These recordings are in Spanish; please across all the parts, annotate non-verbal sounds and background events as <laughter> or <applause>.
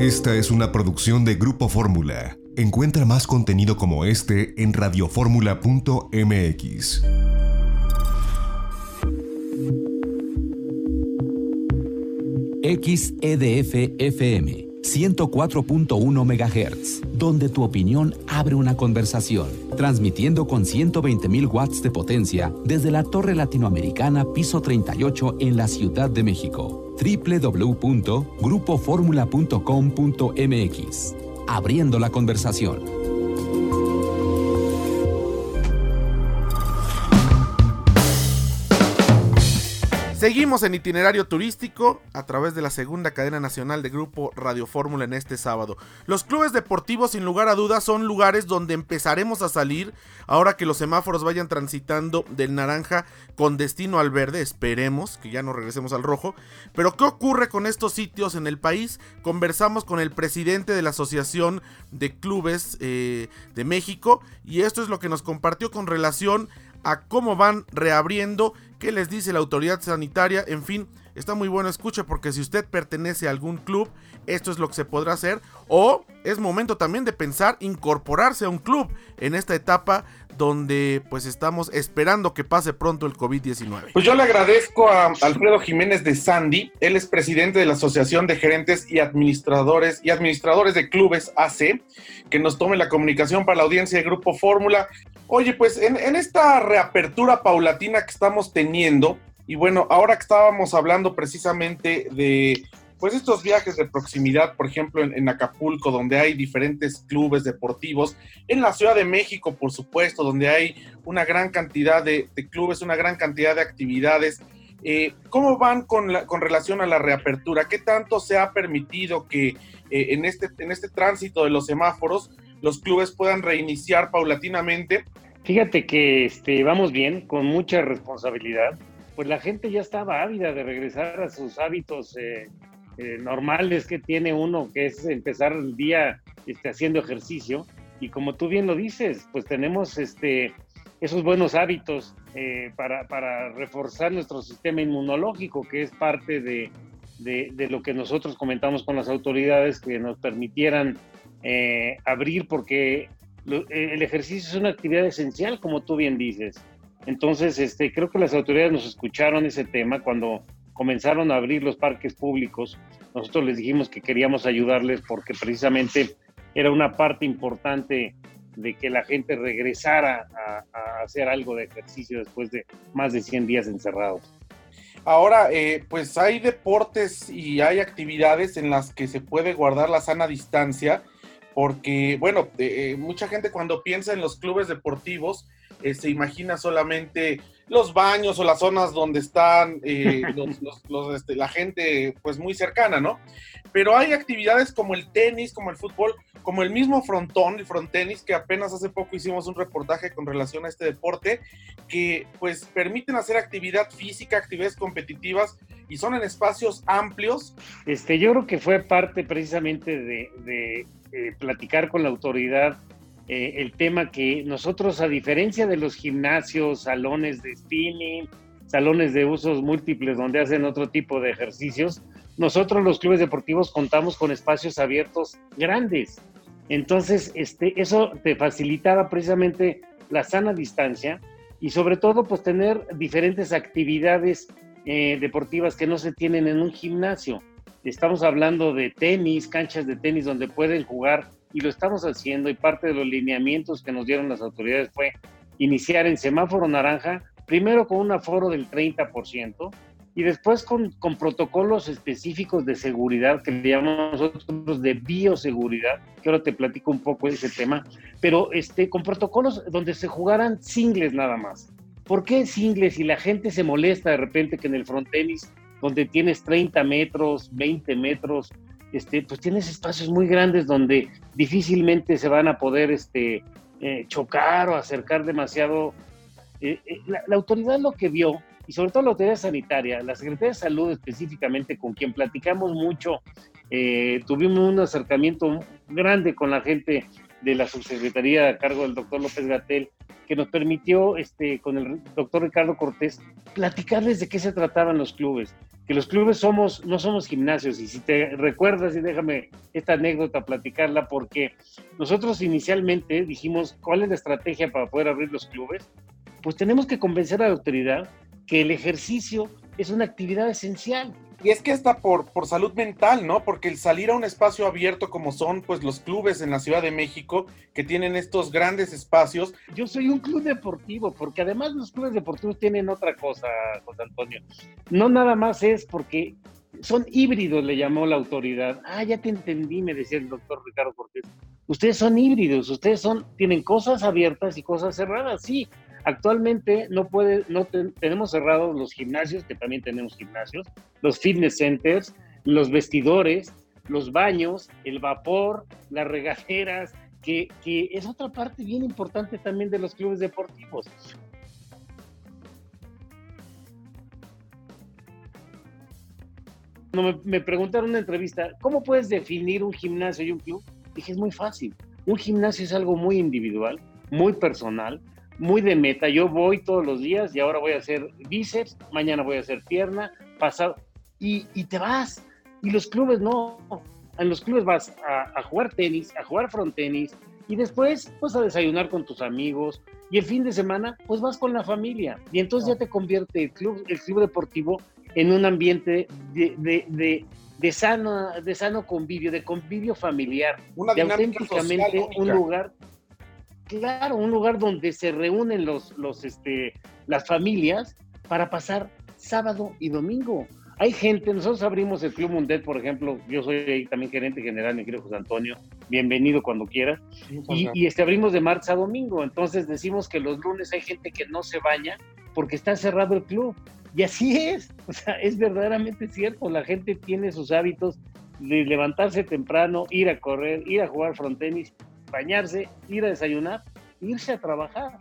Esta es una producción de Grupo Fórmula. Encuentra más contenido como este en radioformula.mx. XEDF FM 104.1 MHz, donde tu opinión abre una conversación, transmitiendo con 120.000 watts de potencia desde la Torre Latinoamericana Piso 38 en la Ciudad de México. www.grupoformula.com.mx. Abriendo la conversación. Seguimos en itinerario turístico a través de la segunda cadena nacional de Grupo Radio Fórmula en este sábado. Los clubes deportivos sin lugar a dudas son lugares donde empezaremos a salir ahora que los semáforos vayan transitando del naranja con destino al verde. Esperemos que ya no regresemos al rojo. Pero ¿qué ocurre con estos sitios en el país? Conversamos con el presidente de la Asociación de Clubes eh, de México y esto es lo que nos compartió con relación a cómo van reabriendo, qué les dice la autoridad sanitaria, en fin, está muy bueno escuche porque si usted pertenece a algún club, esto es lo que se podrá hacer o es momento también de pensar incorporarse a un club en esta etapa donde pues estamos esperando que pase pronto el COVID-19. Pues yo le agradezco a Alfredo Jiménez de Sandy, él es presidente de la Asociación de Gerentes y Administradores y Administradores de Clubes AC, que nos tome la comunicación para la audiencia de Grupo Fórmula. Oye, pues en, esta reapertura paulatina que estamos teniendo, y bueno, ahora que estábamos hablando precisamente de pues estos viajes de proximidad, por ejemplo, en, Acapulco, donde hay diferentes clubes deportivos, en la Ciudad de México, por supuesto, donde hay una gran cantidad de, clubes, una gran cantidad de actividades. Eh, ¿Cómo van con, la, con relación a la reapertura? ¿Qué tanto se ha permitido que eh, en, este, en este tránsito de los semáforos los clubes puedan reiniciar paulatinamente? Fíjate que este, vamos bien, con mucha responsabilidad. Pues la gente ya estaba ávida de regresar a sus hábitos eh, eh, normales que tiene uno, que es empezar el día este, haciendo ejercicio. Y como tú bien lo dices, pues tenemos este, esos buenos hábitos eh, para, para, reforzar nuestro sistema inmunológico, que es parte de, de, lo que nosotros comentamos con las autoridades que nos permitieran eh, abrir, porque el ejercicio es una actividad esencial, como tú bien dices. Entonces, este, creo que las autoridades nos escucharon ese tema cuando comenzaron a abrir los parques públicos, nosotros les dijimos que queríamos ayudarles porque precisamente era una parte importante de que la gente regresara a, hacer algo de ejercicio después de más de 100 días encerrados. Ahora, eh, pues hay deportes y hay actividades en las que se puede guardar la sana distancia, porque, bueno, eh, mucha gente cuando piensa en los clubes deportivos, eh, se imagina solamente los baños o las zonas donde están eh, <laughs> este, la gente pues muy cercana, ¿no? Pero hay actividades como el tenis, como el fútbol, como el mismo frontón, el frontenis, que apenas hace poco hicimos un reportaje con relación a este deporte, que pues permiten hacer actividad física, actividades competitivas y son en espacios amplios. Este, yo creo que fue parte precisamente de, eh, platicar con la autoridad eh, el tema que nosotros, a diferencia de los gimnasios, salones de spinning, salones de usos múltiples donde hacen otro tipo de ejercicios, nosotros los clubes deportivos contamos con espacios abiertos grandes. Entonces, este, eso te facilitaba precisamente la sana distancia y sobre todo pues tener diferentes actividades eh, deportivas que no se tienen en un gimnasio. Estamos hablando de tenis, canchas de tenis donde pueden jugar y lo estamos haciendo y parte de los lineamientos que nos dieron las autoridades fue iniciar en semáforo naranja, primero con un aforo del 30% y después con, con protocolos específicos de seguridad que le llamamos nosotros de bioseguridad, que ahora te platico un poco de ese tema, pero este, con protocolos donde se jugaran singles nada más. ¿Por qué singles? Y la gente se molesta de repente que en el frontenis, donde tienes 30 metros, 20 metros, este, pues tienes espacios muy grandes donde difícilmente se van a poder este, eh, chocar o acercar demasiado. Eh, eh, la, autoridad lo que vio, y sobre todo la autoridad sanitaria, la Secretaría de Salud específicamente, con quien platicamos mucho, tuvimos un acercamiento grande con la gente de la subsecretaría a cargo del doctor López Gatel, que nos permitió, este, con el doctor Ricardo Cortés, platicarles de qué se trataban los clubes que los clubes somos, no somos gimnasios. Y si te recuerdas, y déjame esta anécdota platicarla, porque nosotros inicialmente dijimos, ¿cuál es la estrategia para poder abrir los clubes? Pues tenemos que convencer a la autoridad que el ejercicio es una actividad esencial. Y es que está por, por salud mental, ¿no? Porque el salir a un espacio abierto como son pues los clubes en la Ciudad de México, que tienen estos grandes espacios. Yo soy un club deportivo, porque además los clubes deportivos tienen otra cosa, José Antonio. No nada más es porque son híbridos, le llamó la autoridad. Ah, ya te entendí, me decía el doctor Ricardo Cortés. Ustedes son híbridos, ustedes son, tienen cosas abiertas y cosas cerradas, sí, Actualmente no puede, no tenemos cerrados los gimnasios, que también tenemos gimnasios, los fitness centers, los vestidores, los baños, el vapor, las regaderas, que, es otra parte bien importante también de los clubes deportivos. Me, preguntaron en una entrevista, ¿cómo puedes definir un gimnasio y un club? Dije, es muy fácil. Un gimnasio es algo muy individual, muy personal, muy de meta. Yo voy todos los días y ahora voy a hacer bíceps, mañana voy a hacer pierna, pasado, y, te vas. Y los clubes no. En los clubes vas a, jugar tenis, a jugar frontenis, y después vas a desayunar con tus amigos, y el fin de semana, pues vas con la familia. Y entonces ya te convierte el club, el club deportivo en un ambiente de, de, de, sano, de sano convivio, de convivio familiar, Una de auténticamente un lugar claro, un lugar donde se reúnen los, los, este, las familias para pasar sábado y domingo. Hay gente, nosotros abrimos el Club Mundet, por ejemplo, yo soy también gerente general, mi querido José Antonio, bienvenido cuando quieras, y, y, este, abrimos de martes a domingo, entonces decimos que los lunes hay gente que no se baña porque está cerrado el club, y así es, o sea, es verdaderamente cierto, la gente tiene sus hábitos de levantarse temprano, ir a correr, ir a jugar frontenis, bañarse, ir a desayunar, irse a trabajar.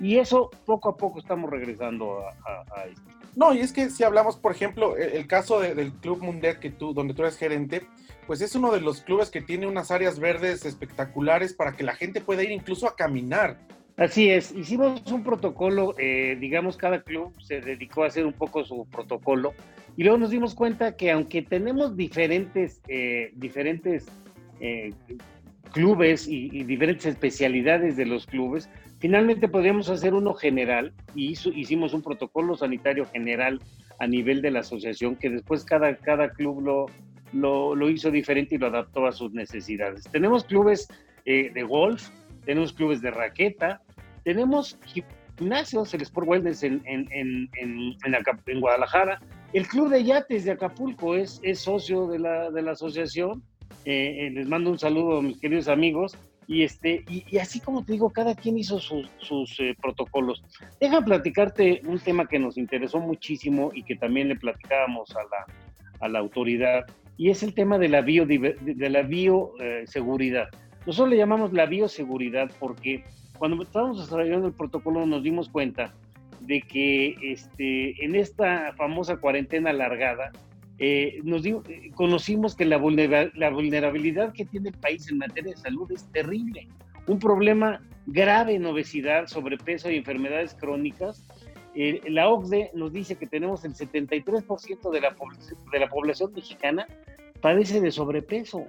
Y eso poco a poco estamos regresando a, esto. No, y es que si hablamos, por ejemplo, el, caso del Club Mundet que tú, donde tú eres gerente, pues es uno de los clubes que tiene unas áreas verdes espectaculares para que la gente pueda ir incluso a caminar. Así es, hicimos un protocolo, eh, digamos, cada club se dedicó a hacer un poco su protocolo y luego nos dimos cuenta que aunque tenemos diferentes, eh, diferentes eh, clubes y, diferentes especialidades de los clubes, finalmente podríamos hacer uno general y hicimos un protocolo sanitario general a nivel de la asociación que después cada, cada club lo, lo, hizo diferente y lo adaptó a sus necesidades. Tenemos clubes eh, de golf, tenemos clubes de raqueta, tenemos gimnasios, el Sport Wellness en, en, en, en, Guadalajara, el Club de Yates de Acapulco es, es socio de la, de la asociación eh, les mando un saludo a mis queridos amigos. Y, este, y, así como te digo, cada quien hizo sus eh, protocolos. Deja platicarte un tema que nos interesó muchísimo y que también le platicábamos a la, a la autoridad, y es el tema de la, bio, de la bioseguridad. Nosotros le llamamos la bioseguridad porque cuando estábamos desarrollando el protocolo nos dimos cuenta de que este, en esta famosa cuarentena alargada, eh, nos eh, conocimos que la, la vulnerabilidad que tiene el país en materia de salud es terrible. Un problema grave en obesidad, sobrepeso y enfermedades crónicas. Eh, la OCDE nos dice que tenemos el 73% de la, de la población mexicana padece de sobrepeso.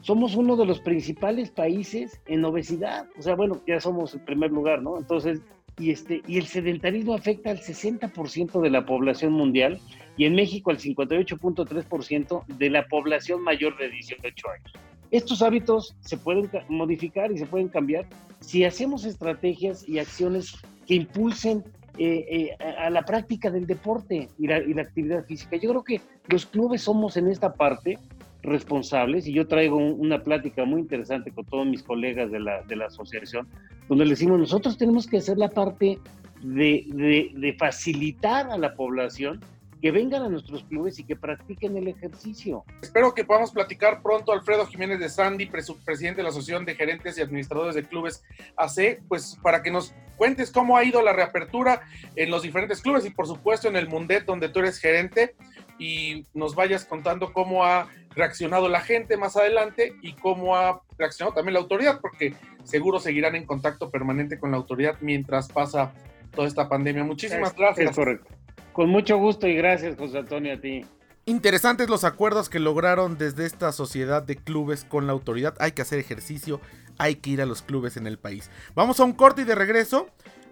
Somos uno de los principales países en obesidad. O sea, bueno, ya somos el primer lugar, ¿no? Entonces, y, este, y el sedentarismo afecta al 60% de la población mundial y en México al 58.3% de la población mayor de 18 años. Estos hábitos se pueden modificar y se pueden cambiar si hacemos estrategias y acciones que impulsen eh, eh, a la práctica del deporte y la, y la, actividad física. Yo creo que los clubes somos en esta parte responsables y yo traigo una plática muy interesante con todos mis colegas de la, de la asociación, donde le decimos, nosotros tenemos que hacer la parte de, de, de facilitar a la población que vengan a nuestros clubes y que practiquen el ejercicio. Espero que podamos platicar pronto, Alfredo Jiménez de Sandy, presidente de la Asociación de Gerentes y Administradores de Clubes AC, pues para que nos cuentes cómo ha ido la reapertura en los diferentes clubes y por supuesto en el Mundet donde tú eres gerente y nos vayas contando cómo ha reaccionado la gente más adelante y cómo ha reaccionado también la autoridad, porque seguro seguirán en contacto permanente con la autoridad mientras pasa toda esta pandemia. Muchísimas gracias. Es correcto. Con mucho gusto y gracias, José Antonio, a ti. Interesantes los acuerdos que lograron desde esta sociedad de clubes con la autoridad. Hay que hacer ejercicio, hay que ir a los clubes en el país. Vamos a un corte y de regreso.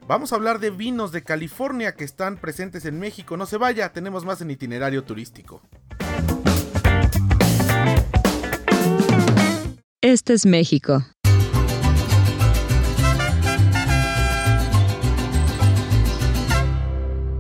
Vamos a hablar de vinos de California que están presentes en México. No se vaya, tenemos más en itinerario turístico. Este es México.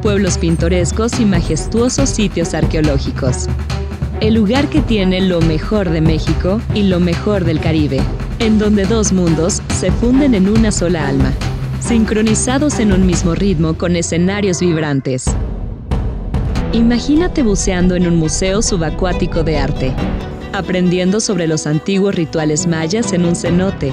pueblos pintorescos y majestuosos sitios arqueológicos el lugar que tiene lo mejor de México y lo mejor del Caribe, en donde dos mundos se funden en una sola alma, sincronizados en un mismo ritmo con escenarios vibrantes. Imagínate buceando en un museo subacuático de arte, aprendiendo sobre los antiguos rituales mayas en un cenote,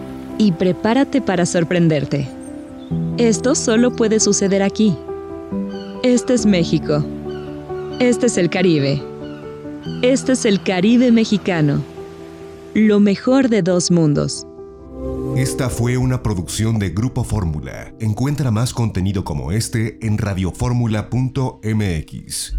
y prepárate para sorprenderte. Esto solo puede suceder aquí. Este es México. Este es el Caribe. Este es el Caribe mexicano lo mejor de dos mundos. Esta fue una producción de Grupo Fórmula. Encuentra más contenido como este en radioformula.mx.